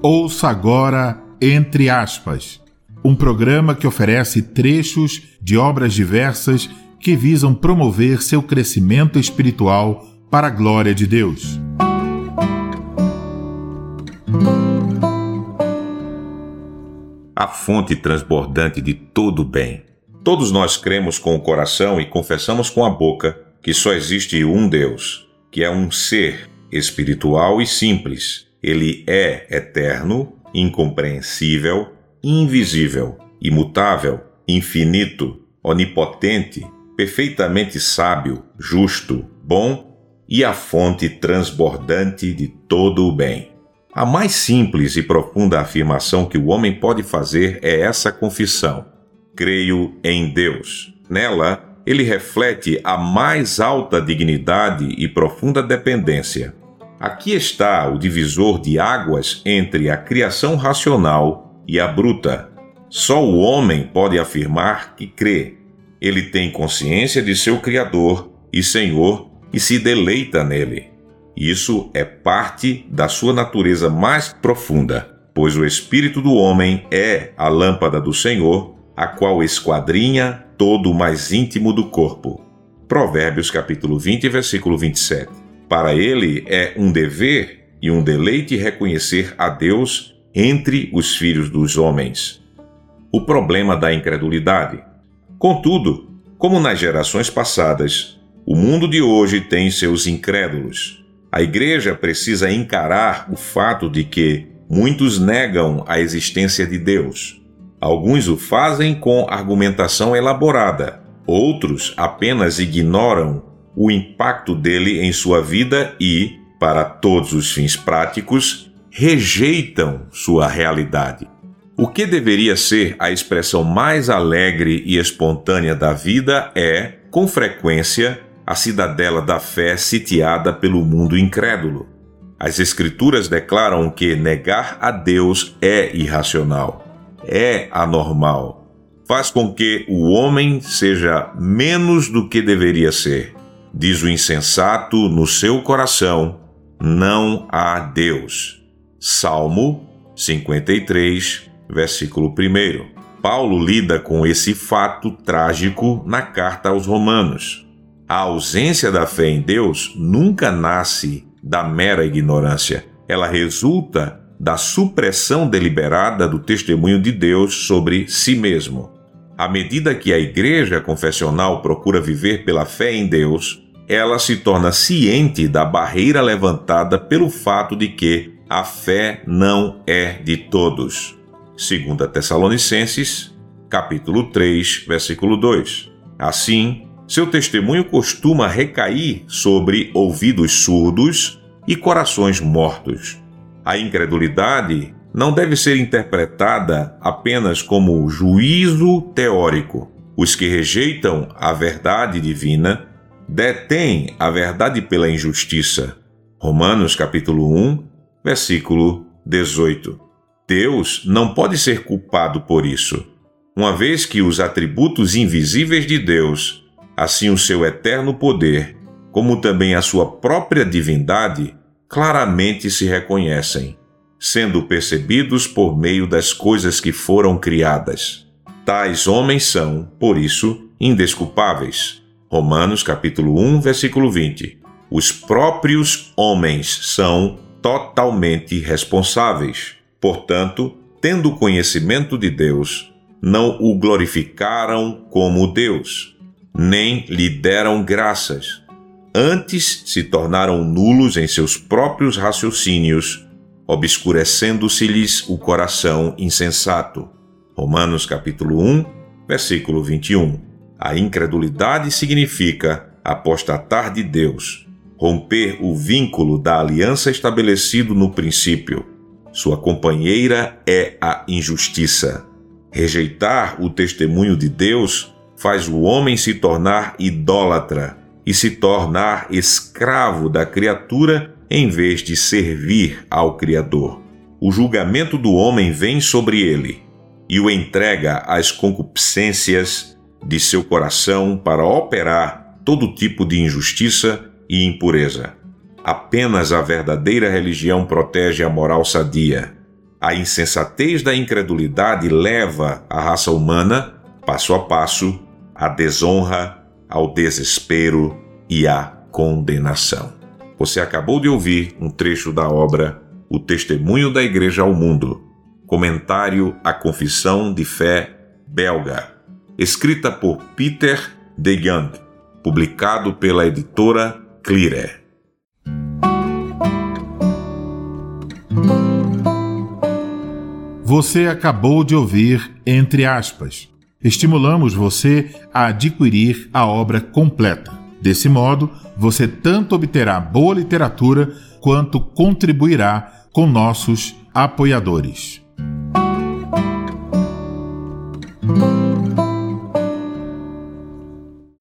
Ouça agora Entre Aspas, um programa que oferece trechos de obras diversas que visam promover seu crescimento espiritual para a glória de Deus. A fonte transbordante de todo bem. Todos nós cremos com o coração e confessamos com a boca que só existe um Deus, que é um ser espiritual e simples. Ele é eterno, incompreensível, invisível, imutável, infinito, onipotente, perfeitamente sábio, justo, bom e a fonte transbordante de todo o bem. A mais simples e profunda afirmação que o homem pode fazer é essa confissão: Creio em Deus. Nela, ele reflete a mais alta dignidade e profunda dependência. Aqui está o divisor de águas entre a criação racional e a bruta. Só o homem pode afirmar que crê, ele tem consciência de seu Criador e Senhor e se deleita nele. Isso é parte da sua natureza mais profunda, pois o espírito do homem é a lâmpada do Senhor, a qual esquadrinha todo o mais íntimo do corpo. Provérbios capítulo 20, versículo 27. Para ele é um dever e um deleite reconhecer a Deus entre os filhos dos homens. O problema da incredulidade. Contudo, como nas gerações passadas, o mundo de hoje tem seus incrédulos. A igreja precisa encarar o fato de que muitos negam a existência de Deus. Alguns o fazem com argumentação elaborada, outros apenas ignoram o impacto dele em sua vida e, para todos os fins práticos, rejeitam sua realidade. O que deveria ser a expressão mais alegre e espontânea da vida é, com frequência, a cidadela da fé sitiada pelo mundo incrédulo. As Escrituras declaram que negar a Deus é irracional, é anormal, faz com que o homem seja menos do que deveria ser. Diz o insensato no seu coração: não há Deus. Salmo 53, versículo 1. Paulo lida com esse fato trágico na carta aos Romanos. A ausência da fé em Deus nunca nasce da mera ignorância. Ela resulta da supressão deliberada do testemunho de Deus sobre si mesmo. À medida que a igreja confessional procura viver pela fé em Deus, ela se torna ciente da barreira levantada pelo fato de que a fé não é de todos. 2 Tessalonicenses, capítulo 3, versículo 2. Assim, seu testemunho costuma recair sobre ouvidos surdos e corações mortos. A incredulidade não deve ser interpretada apenas como juízo teórico. Os que rejeitam a verdade divina detêm a verdade pela injustiça. Romanos capítulo 1, versículo 18. Deus não pode ser culpado por isso, uma vez que os atributos invisíveis de Deus, assim o seu eterno poder, como também a sua própria divindade, claramente se reconhecem, sendo percebidos por meio das coisas que foram criadas. Tais homens são, por isso, indesculpáveis. Romanos capítulo 1, versículo 20. Os próprios homens são totalmente responsáveis. Portanto, tendo conhecimento de Deus, não o glorificaram como Deus, nem lhe deram graças. Antes se tornaram nulos em seus próprios raciocínios, obscurecendo-se-lhes o coração insensato. Romanos capítulo 1, versículo 21. A incredulidade significa apostatar de Deus, romper o vínculo da aliança estabelecido no princípio sua companheira é a injustiça. Rejeitar o testemunho de Deus faz o homem se tornar idólatra e se tornar escravo da criatura em vez de servir ao Criador. O julgamento do homem vem sobre ele e o entrega às concupiscências de seu coração para operar todo tipo de injustiça e impureza. Apenas a verdadeira religião protege a moral sadia. a insensatez da incredulidade leva a raça humana, passo a passo, à desonra, ao desespero e à condenação. Você acabou de ouvir um trecho da obra O Testemunho da Igreja ao Mundo, comentário à Confissão de Fé belga, escrita por Peter de Young, publicado pela editora Clire. Você acabou de ouvir Entre aspas. Estimulamos você a adquirir a obra completa. Desse modo, você tanto obterá boa literatura quanto contribuirá com nossos apoiadores.